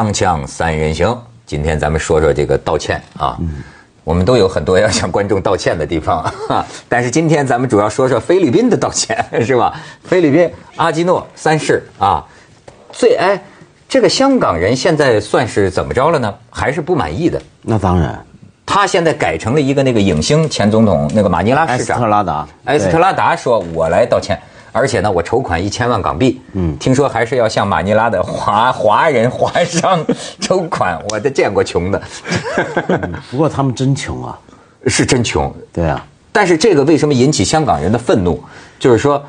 锵锵三人行，今天咱们说说这个道歉啊。我们都有很多要向观众道歉的地方，但是今天咱们主要说说菲律宾的道歉，是吧？菲律宾阿基诺三世啊，最哎，这个香港人现在算是怎么着了呢？还是不满意的？那当然，他现在改成了一个那个影星前总统那个马尼拉市长埃斯特拉达，埃斯特拉达说：“我来道歉。”而且呢，我筹款一千万港币，嗯，听说还是要向马尼拉的华华人华商筹款，我都见过穷的。不过他们真穷啊，是真穷，对啊。但是这个为什么引起香港人的愤怒？就是说，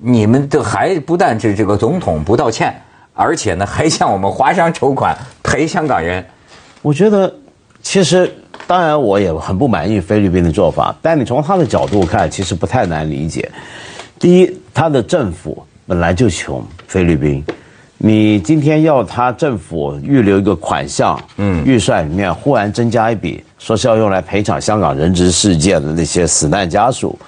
你们这还不但是这个总统不道歉，而且呢还向我们华商筹款赔香港人。我觉得，其实当然我也很不满意菲律宾的做法，但你从他的角度看，其实不太难理解。第一，他的政府本来就穷，菲律宾，你今天要他政府预留一个款项，嗯，预算里面忽然增加一笔，说是要用来赔偿香港人质事件的那些死难家属，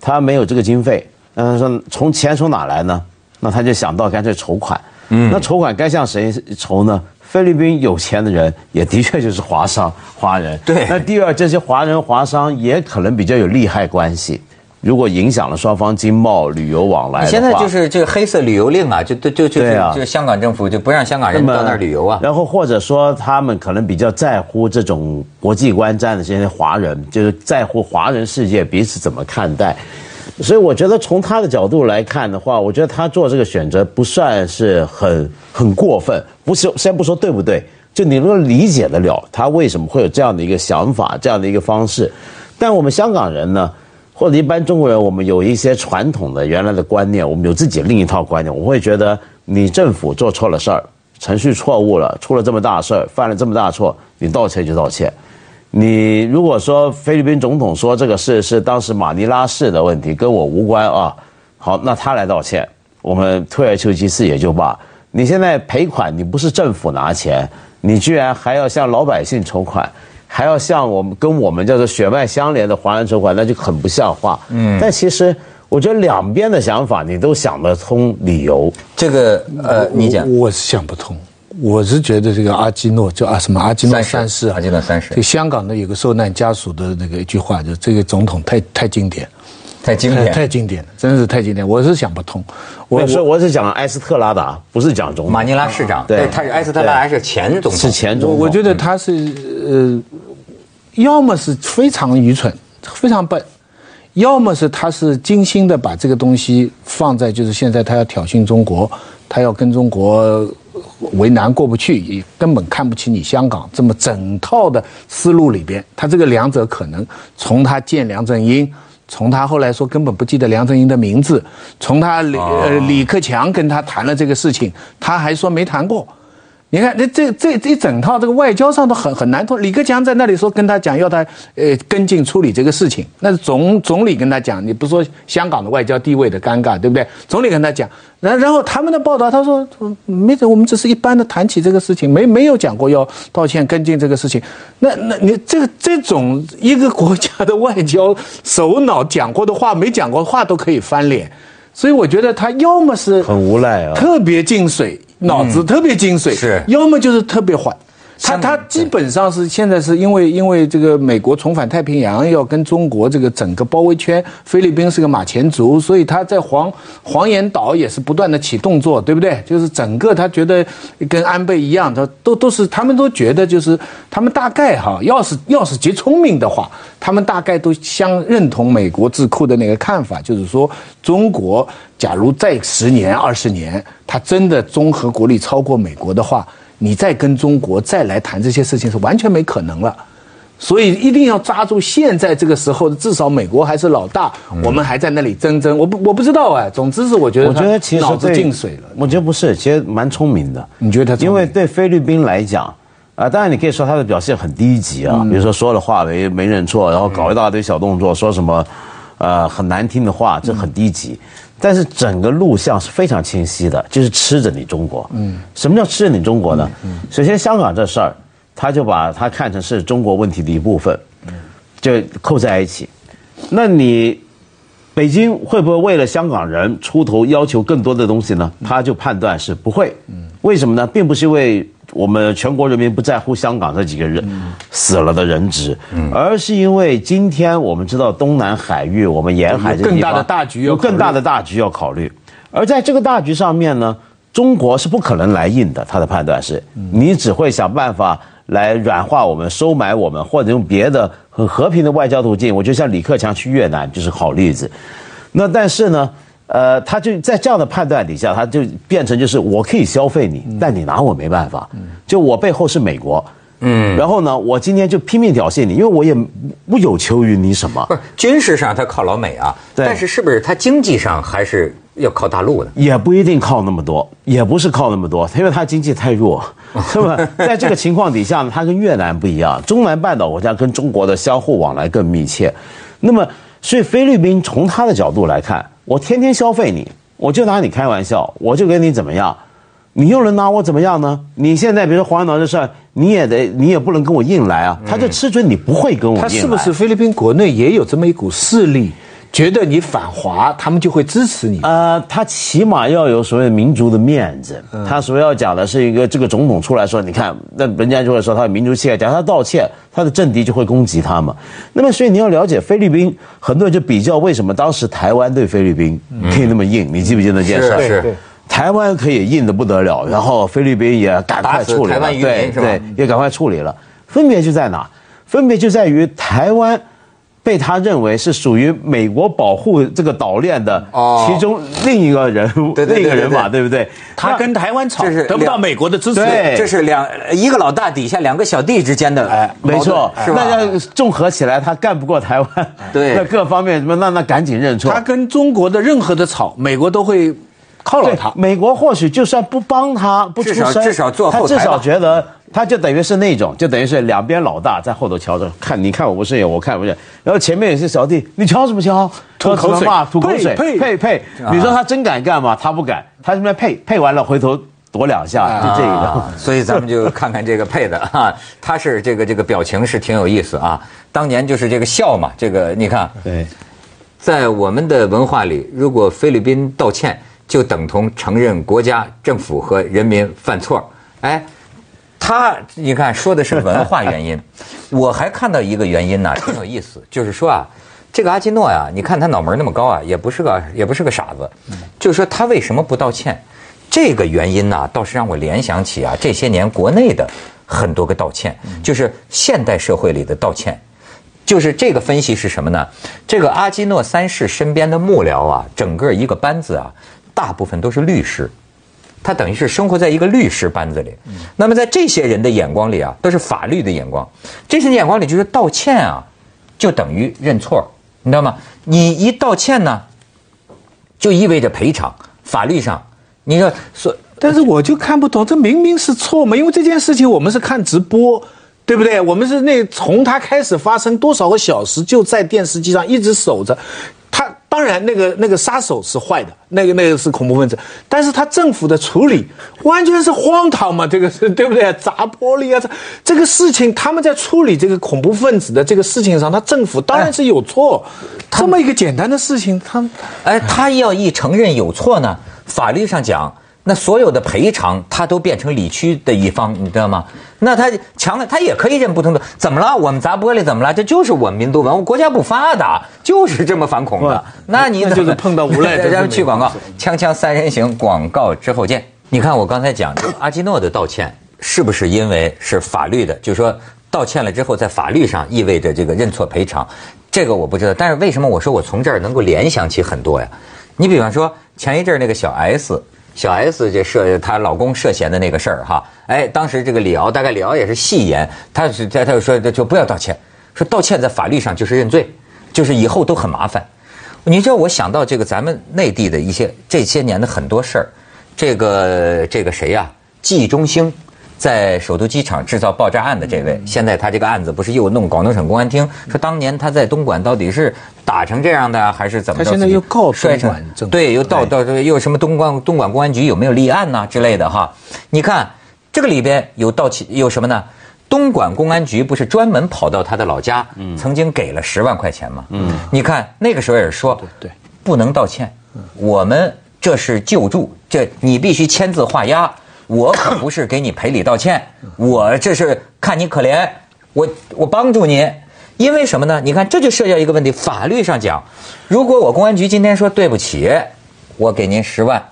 他没有这个经费，那他，说从钱从哪来呢？那他就想到干脆筹款，嗯，那筹款该向谁筹呢？菲律宾有钱的人也的确就是华商华人，对。那第二，这些华人华商也可能比较有利害关系。如果影响了双方经贸旅游往来，现在就是这个黑色旅游令啊，就就就就就香港政府就不让香港人到那儿旅游啊。然后或者说他们可能比较在乎这种国际观瞻的这些华人，就是在乎华人世界彼此怎么看待。所以我觉得从他的角度来看的话，我觉得他做这个选择不算是很很过分。不是先不说对不对，就你能够理解得了他为什么会有这样的一个想法，这样的一个方式。但我们香港人呢？或者一般中国人，我们有一些传统的原来的观念，我们有自己另一套观念。我会觉得你政府做错了事儿，程序错误了，出了这么大事儿，犯了这么大错，你道歉就道歉。你如果说菲律宾总统说这个事是当时马尼拉市的问题，跟我无关啊，好，那他来道歉，我们退而求其次也就罢。你现在赔款，你不是政府拿钱，你居然还要向老百姓筹款。还要像我们跟我们叫做血脉相连的华人筹款，那就很不像话。嗯，但其实我觉得两边的想法你都想得通理由。这个呃，你讲，我是想不通。我是觉得这个阿基诺叫啊什么阿基诺三世，阿基诺三世。就香港的有个受难家属的那个一句话，就这个总统太太经典，太经典，太经典了，真是太经典。我是想不通。我是我是讲埃斯特拉达，不是讲总统。马尼拉市长，对，他是埃斯特拉还是前总统，是前总统。我觉得他是呃。要么是非常愚蠢、非常笨，要么是他是精心的把这个东西放在，就是现在他要挑衅中国，他要跟中国为难过不去，也根本看不起你香港这么整套的思路里边，他这个两者可能从他见梁振英，从他后来说根本不记得梁振英的名字，从他李呃李克强跟他谈了这个事情，他还说没谈过。你看，这这这一整套这个外交上都很很难通。李克强在那里说跟他讲，要他呃跟进处理这个事情。那是总总理跟他讲，你不说香港的外交地位的尴尬，对不对？总理跟他讲，然然后他们的报道，他说没，我们只是一般的谈起这个事情，没没有讲过要道歉跟进这个事情。那那你这个这种一个国家的外交首脑讲过的话，没讲过的话都可以翻脸。所以我觉得他要么是很无赖啊，特别进水。脑子特别精髓，是，要么就是特别坏。他他基本上是现在是因为因为这个美国重返太平洋要跟中国这个整个包围圈，菲律宾是个马前卒，所以他在黄黄岩岛也是不断的起动作，对不对？就是整个他觉得跟安倍一样，他都都是他们都觉得就是他们大概哈，要是要是极聪明的话，他们大概都相认同美国智库的那个看法，就是说中国假如再十年二十年，他真的综合国力超过美国的话。你再跟中国再来谈这些事情是完全没可能了，所以一定要抓住现在这个时候，至少美国还是老大，我们还在那里争争。我不我不知道哎，总之是我觉得我觉得其实脑子进水了。我觉得不是，其实蛮聪明的。你觉得他？因为对菲律宾来讲，啊，当然你可以说他的表现很低级啊，比如说说了话没没认错，然后搞一大堆小动作，说什么，呃，很难听的话，这很低级。但是整个录像是非常清晰的，就是吃着你中国。嗯，什么叫吃着你中国呢？嗯，首先香港这事儿，他就把它看成是中国问题的一部分，就扣在一起。那你北京会不会为了香港人出头要求更多的东西呢？他就判断是不会。嗯，为什么呢？并不是因为我们全国人民不在乎香港这几个人死了的人质，而是因为今天我们知道东南海域，我们沿海这个地方有更大的大局有更大的大局要考虑。而在这个大局上面呢，中国是不可能来硬的。他的判断是，你只会想办法来软化我们、收买我们，或者用别的很和平的外交途径。我觉得像李克强去越南就是好例子。那但是呢，呃，他就在这样的判断底下，他就变成就是我可以消费你，但你拿我没办法。就我背后是美国，嗯，然后呢，我今天就拼命挑衅你，因为我也不有求于你什么不。是军事上他靠老美啊，对但是是不是他经济上还是要靠大陆的？也不一定靠那么多，也不是靠那么多，因为他经济太弱，是吧？在这个情况底下呢，他跟越南不一样，中南半岛国家跟中国的相互往来更密切。那么，所以菲律宾从他的角度来看，我天天消费你，我就拿你开玩笑，我就跟你怎么样，你又能拿我怎么样呢？你现在比如说黄岛这事儿，你也得，你也不能跟我硬来啊，他就吃准你不会跟我硬来。他是不是菲律宾国内也有这么一股势力，觉得你反华，他们就会支持你？呃，他起码要有所谓民族的面子。他所要讲的是一个这个总统出来说，你看，那人家就会说他有民族气概，假如他道歉，他的政敌就会攻击他嘛。那么，所以你要了解菲律宾，很多人就比较为什么当时台湾对菲律宾可以那么硬，你记不记得那件事儿？是对台湾可以硬的不得了，然后菲律宾也赶快处理了，对对，也赶快处理了。分别就在哪？分别就在于台湾被他认为是属于美国保护这个岛链的哦其中另一个人物，另一个人马，对对不对？他跟台湾吵，得不到美国的支持。对这是两一个老大底下两个小弟之间的哎没错，是吧？那要综合起来，他干不过台湾，对 那各方面什么，那那赶紧认错。他跟中国的任何的吵，美国都会犒劳他。美国或许就算不帮他，不出声，至少至少做后台他至少觉得他就等于是那种，就等于是两边老大在后头瞧着，看你看我不顺眼，我看不顺眼，然后前面有些小弟，你瞧什么瞧？吐口水呸呸呸！你说他真敢干吗？他不敢，他这边呸呸完了，回头躲两下，就这个。啊，所以咱们就看看这个配的哈，他是这个这个表情是挺有意思啊。当年就是这个笑嘛，这个你看，对，在我们的文化里，如果菲律宾道歉，就等同承认国家、政府和人民犯错。哎，他你看说的是文化原因，我还看到一个原因呢，挺有意思，就是说啊，这个阿基诺呀，你看他脑门那么高啊，也不是个也不是个傻子，就是说他为什么不道歉？这个原因呢，倒是让我联想起啊，这些年国内的很多个道歉，就是现代社会里的道歉。就是这个分析是什么呢？这个阿基诺三世身边的幕僚啊，整个一个班子啊，大部分都是律师，他等于是生活在一个律师班子里。那么在这些人的眼光里啊，都是法律的眼光。这些人眼光里就是道歉啊，就等于认错，你知道吗？你一道歉呢，就意味着赔偿。法律上，你说说但是我就看不懂，这明明是错嘛，因为这件事情我们是看直播。对不对？我们是那从他开始发生多少个小时，就在电视机上一直守着。他当然那个那个杀手是坏的，那个那个是恐怖分子，但是他政府的处理完全是荒唐嘛，这个是对不对？砸玻璃啊，这这个事情他们在处理这个恐怖分子的这个事情上，他政府当然是有错。这么一个简单的事情，他哎，他要一承认有错呢，法律上讲，那所有的赔偿他都变成理屈的一方，你知道吗？那他强了，他也可以认不同的。怎么了？我们砸玻璃怎么了？这就是我们民族文化，国家不发达，就是这么反恐的。那你怎么那就是碰到无赖真是咱们去广告，锵锵三人行，广告之后见。你看我刚才讲这个阿基诺的道歉，是不是因为是法律的？就是说道歉了之后，在法律上意味着这个认错赔偿，这个我不知道。但是为什么我说我从这儿能够联想起很多呀？你比方说前一阵儿那个小 S。小 S 这涉她老公涉嫌的那个事儿哈，哎，当时这个李敖大概李敖也是戏言，他是他他就说就不要道歉，说道歉在法律上就是认罪，就是以后都很麻烦。你知道我想到这个咱们内地的一些这些年的很多事儿，这个这个谁呀、季中兴。在首都机场制造爆炸案的这位，现在他这个案子不是又弄广东省公安厅说当年他在东莞到底是打成这样的，还是怎么着？他现在又告摔成东莞政对，又到到又什么东莞东莞公安局有没有立案呐、之类的哈？你看这个里边有盗窃有什么呢？东莞公安局不是专门跑到他的老家，曾经给了十万块钱吗？嗯，你看那个时候也是说，对对不能道歉，我们这是救助，这你必须签字画押。我可不是给你赔礼道歉，我这是看你可怜，我我帮助你。因为什么呢？你看，这就涉及到一个问题。法律上讲，如果我公安局今天说对不起，我给您十万，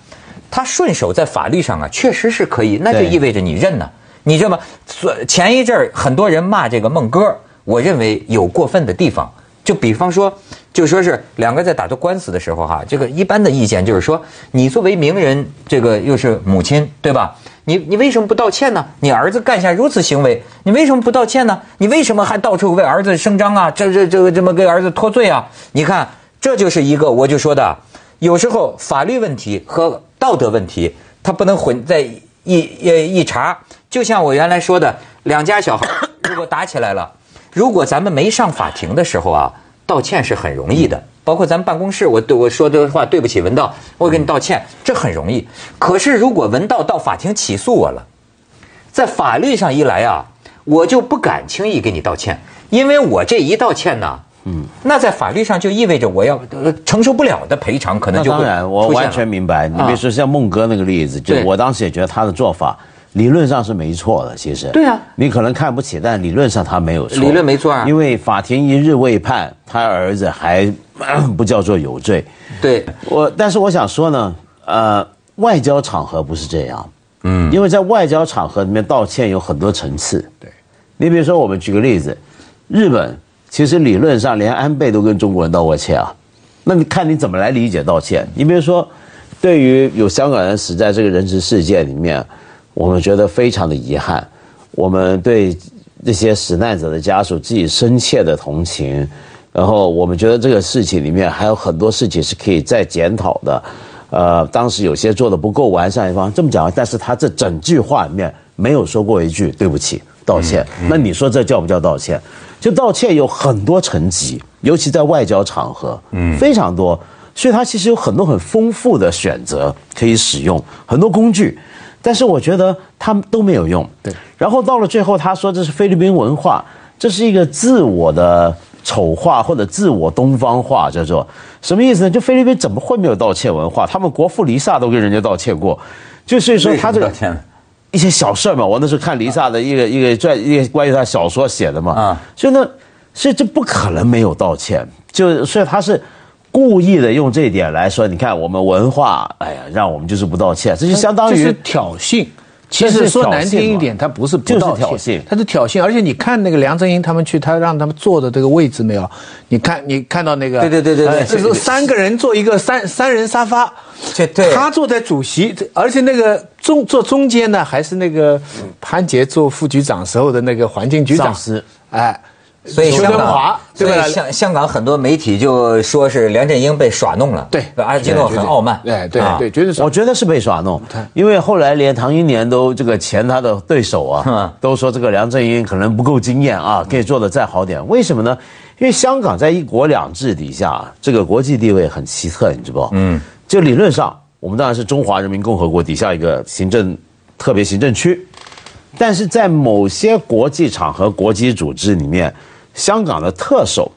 他顺手在法律上啊，确实是可以，那就意味着你认呢。你知道吗？所前一阵儿很多人骂这个孟哥，我认为有过分的地方。就比方说，就说是两个在打这官司的时候哈，这个一般的意见就是说，你作为名人，这个又是母亲，对吧？你你为什么不道歉呢？你儿子干下如此行为，你为什么不道歉呢？你为什么还到处为儿子声张啊？这这这这么给儿子脱罪啊？你看，这就是一个我就说的，有时候法律问题和道德问题，它不能混在一一一茬。就像我原来说的，两家小孩如果打起来了，如果咱们没上法庭的时候啊，道歉是很容易的。包括咱们办公室，我对我说这话对不起文道，我给你道歉，这很容易。可是如果文道到法庭起诉我了，在法律上一来啊，我就不敢轻易给你道歉，因为我这一道歉呢，嗯，那在法律上就意味着我要、呃承受不了的赔偿，可能就会当然，我完全明白。你比如说像孟哥那个例子，就对我当时也觉得他的做法理论上是没错的。其实，对啊你可能看不起，但理论上他没有错。理论没错啊因为法庭一日未判，他儿子还不叫做有罪。对我，但是我想说呢，呃，外交场合不是这样，嗯，因为在外交场合里面道歉有很多层次。对，你比如说，我们举个例子，日本其实理论上连安倍都跟中国人道过歉啊，那你看你怎么来理解道歉？你比如说，对于有香港人死在这个人质事件里面，我们觉得非常的遗憾，我们对这些死难者的家属自己深切的同情。然后我们觉得这个事情里面还有很多事情是可以再检讨的，呃，当时有些做的不够完善一方，这么讲，但是他这整句话里面没有说过一句对不起、道歉，那你说这叫不叫道歉？就道歉有很多层级，尤其在外交场合，嗯，非常多，所以他其实有很多很丰富的选择可以使用，很多工具。但是我觉得他们都没有用。对，然后到了最后，他说这是菲律宾文化，这是一个自我的丑化或者自我东方化，叫做什么意思呢？就菲律宾怎么会没有道歉文化？他们国父黎萨都跟人家道歉过，就所以说他这个一些小事儿嘛。我那时候看黎萨的一个一个传一个关于他小说写的嘛，啊所以呢，所以这不可能没有道歉，就所以他是。故意的用这一点来说，你看我们文化，哎呀，让我们就是不道歉，这就相当于是挑衅。其实说难听一点，他不是不就是道歉挑衅他是挑衅。而且你看那个梁振英他们去，他让他们坐的这个位置没有？你看你看到那个？对对对对对呃就是三个人坐一个三三人沙发，对对他坐在主席，而且那个中坐中间呢，还是那个潘杰做副局长时候的那个环境局长哎，所以香港对吧以？香香港很多媒体就说是梁振英被耍弄了，对阿基诺很傲慢，对，对啊对，绝对是我觉得是被耍弄，因为后来连唐英年都这个前他的对手嗯啊，都说这个梁振英可能不够经验啊，可以做的再好点。为什么呢？因为香港在一国两制底下，这个国际地位很奇特，你知道不？嗯，就理论上，我们当然是中华人民共和国底下一个行政特别行政区，但是在某些国际场合、国际组织里面，香港的特首，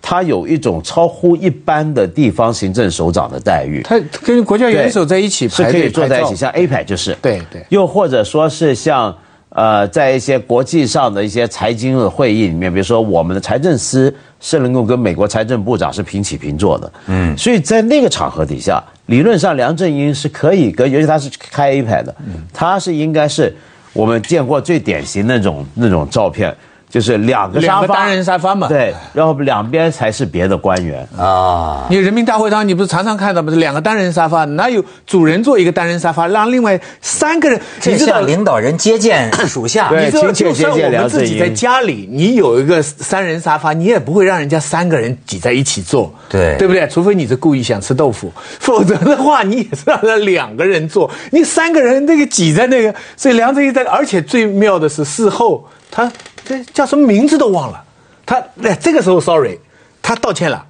他有一种超乎一般的地方行政首长的待遇。他跟国家元首在一起是可以坐在一起，像 APEC 就是，对对。又或者说是像呃，在一些国际上的一些财经的会议里面，比如说我们的财政司是能够跟美国财政部长是平起平坐的，嗯，所以在那个场合底下，理论上梁振英是可以跟，尤其他是开 APEC 的，他是应该是我们见过最典型那种那种照片。就是两个沙发，两个单人沙发嘛对，然后两边才是别的官员，啊，你人民大会堂，你不是常常看到吗？是两个单人沙发，哪有主人坐一个单人沙发，让另外三个人？这你知道像领导人接见属下，对你知道，就算我们自己在家里，你有一个三人沙发，你也不会让人家三个人挤在一起坐，对对不对？除非你是故意想吃豆腐，否则的话，你也是让他两个人坐，你三个人那个挤在那个，所以梁振英在，而且最妙的是事后他这叫什么名字都忘了，他哎这个时候 sorry，他道歉了。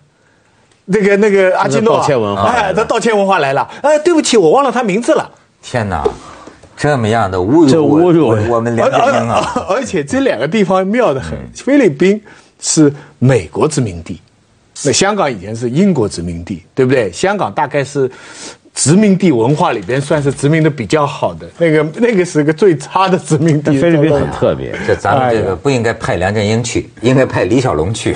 那个那个阿基诺啊道歉文化哎，他道歉文化来了，哎，对不起，我忘了他名字了。天哪，这么样的侮辱，这侮辱我我们梁振英啊！而且这两个地方妙得很，菲律宾是美国殖民地，那香港以前是英国殖民地，对不对？香港大概是殖民地文化里边算是殖民的比较好的，那个那个是个最差的殖民地。菲律宾很特别，这咱们这个不应该派梁振英去，应该派李小龙去。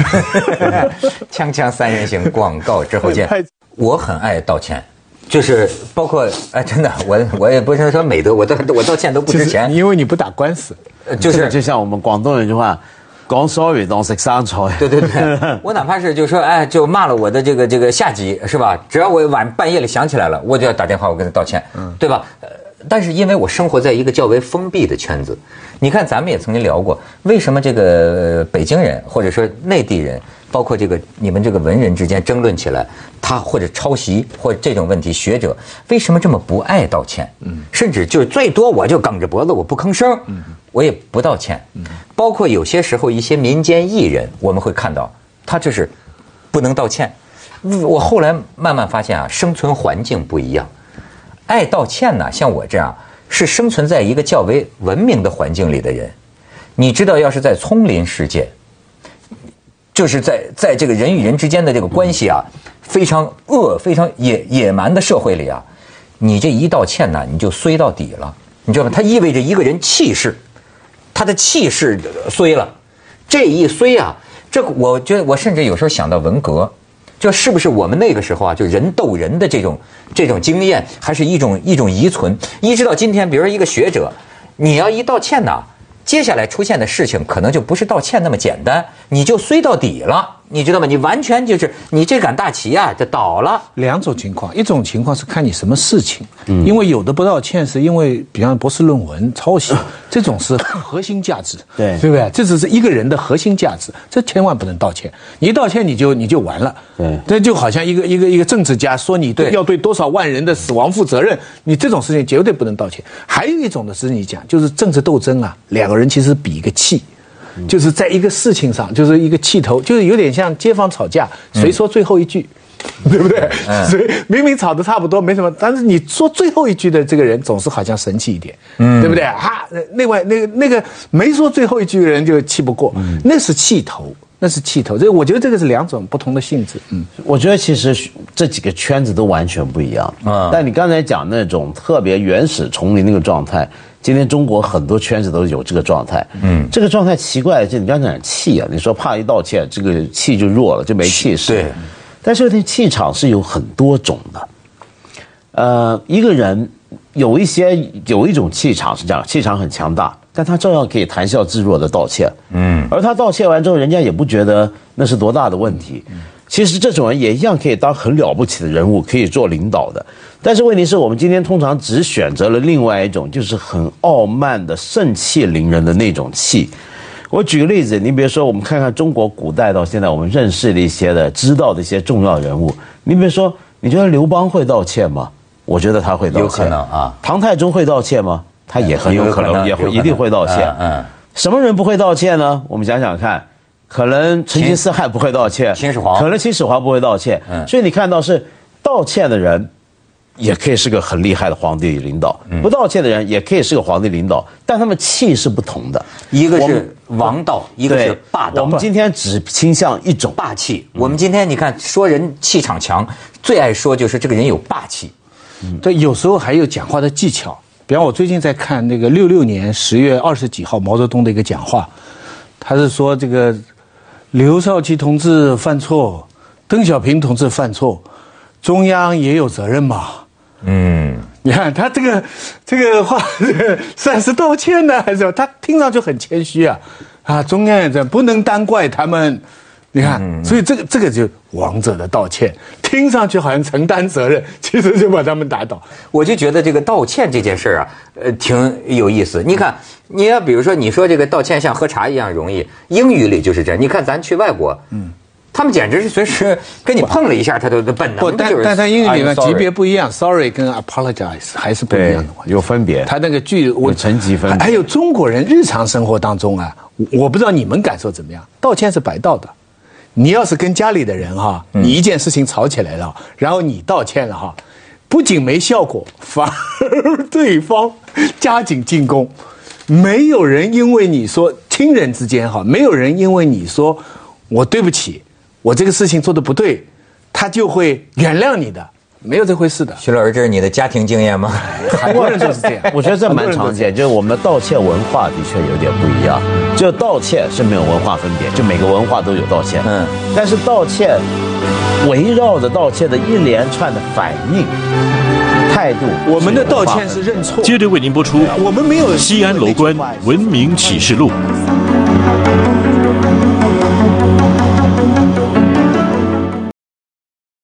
锵锵三人行，广告之后见。我很爱道歉，就是包括哎，真的，我我也不是说美德，我道我道歉都不值钱，因为你不打官司。就是就像我们广东人一句话。讲 sorry 当食生菜。对 对对，我哪怕是就说，哎，就骂了我的这个这个下级是吧？只要我晚半夜里想起来了，我就要打电话，我跟他道歉，嗯对吧？呃，但是因为我生活在一个较为封闭的圈子，你看咱们也曾经聊过，为什么这个北京人或者说内地人，包括这个你们这个文人之间争论起来，他或者抄袭或者这种问题，学者为什么这么不爱道歉？嗯，甚至就是最多我就梗着脖子我不吭声。嗯。我也不道歉，包括有些时候一些民间艺人，我们会看到他这是不能道歉。我后来慢慢发现啊，生存环境不一样，爱道歉呢，像我这样是生存在一个较为文明的环境里的人。你知道，要是在丛林世界，就是在在这个人与人之间的这个关系啊，非常恶、非常野野蛮的社会里啊，你这一道歉呢，你就衰到底了，你知道吗？它意味着一个人气势。他的气势衰了，这一衰啊，这我觉得我甚至有时候想到文革，就是不是我们那个时候啊，就人斗人的这种这种经验，还是一种一种遗存，一直到今天，比如说一个学者，你要一道歉呐。接下来出现的事情可能就不是道歉那么简单，你就衰到底了，你知道吗？你完全就是你这杆大旗啊，就倒了。两种情况，一种情况是看你什么事情，嗯，因为有的不道歉是因为，比方博士论文抄袭，这种是核心价值，对，对不对？这只是一个人的核心价值，这千万不能道歉。你一道歉，你就你就完了，对，这就好像一个一个一个政治家说你对要对多少万人的死亡负责任，你这种事情绝对不能道歉。还有一种呢是你讲，就是政治斗争啊，两个。人其实比一个气，就是在一个事情上，就是一个气头，就是有点像街坊吵架，谁说最后一句，对不对？所以明明吵得差不多，没什么，但是你说最后一句的这个人总是好像神气一点，对不对？哈，另外那个那个没说最后一句的人就气不过，那是气头，那是气头。这我觉得这个是两种不同的性质。嗯，我觉得其实这几个圈子都完全不一样。啊，但你刚才讲那种特别原始丛林那个状态。今天中国很多圈子都有这个状态，嗯，这个状态奇怪，就你刚讲气啊，你说怕一道歉，这个气就弱了，就没气势。对，但是这气场是有很多种的，呃，一个人有一些有一种气场是这样，气场很强大，但他照样可以谈笑自若的道歉，嗯，而他道歉完之后，人家也不觉得那是多大的问题。其实这种人也一样可以当很了不起的人物，可以做领导的。但是问题是我们今天通常只选择了另外一种，就是很傲慢的盛气凌人的那种气。我举个例子，你比如说，我们看看中国古代到现在我们认识的一些的、知道的一些重要人物。你比如说，你觉得刘邦会道歉吗？我觉得他会道歉。有可能啊。唐太宗会道歉吗？他也很有可能，也会一定会道歉。嗯。什么人不会道歉呢？我们想想看。可能成吉思汗不会道歉，秦始皇可能秦始皇不会道歉，所以你看到是道歉的人，也可以是个很厉害的皇帝领导；不道歉的人也可以是个皇帝领导，但他们气是不同的，一个是王道，一个是霸道。我们今天只倾向一种霸气。我们今天你看说人气场强，最爱说就是这个人有霸气。对，有时候还有讲话的技巧。比方我最近在看那个六六年十月二十几号毛泽东的一个讲话，他是说这个。刘少奇同志犯错，邓小平同志犯错，中央也有责任嘛？嗯，你看他这个这个话，算是道歉呢，还是他听上去很谦虚啊？啊，中央也这不能单怪他们。你看，所以这个这个就王者的道歉，听上去好像承担责任，其实就把他们打倒。我就觉得这个道歉这件事儿啊，呃，挺有意思。你看，你要比如说，你说这个道歉像喝茶一样容易，英语里就是这样。你看咱去外国，嗯，他们简直是随时跟你碰了一下，他都都本能的就是。但但他英语里面级别不一样，sorry 跟 apologize 还是不一样的，有分别。他那个句我层级分。还有中国人日常生活当中啊，我不知道你们感受怎么样，道歉是白道的。你要是跟家里的人哈，你一件事情吵起来了，然后你道歉了哈，不仅没效果，反而 对方加紧进攻。没有人因为你说亲人之间哈，没有人因为你说我对不起，我这个事情做的不对，他就会原谅你的。没有这回事的。徐老师，这是你的家庭经验吗？很多 人就是这样。我觉得这蛮常见，就是我们的道歉文化的确有点不一样。就道歉是没有文化分别，就每个文化都有道歉。嗯嗯，但是道歉围绕着道歉的一连串的反应、态度，我们的道歉是认错，接着为您播出我们没有西安楼观文明启示录。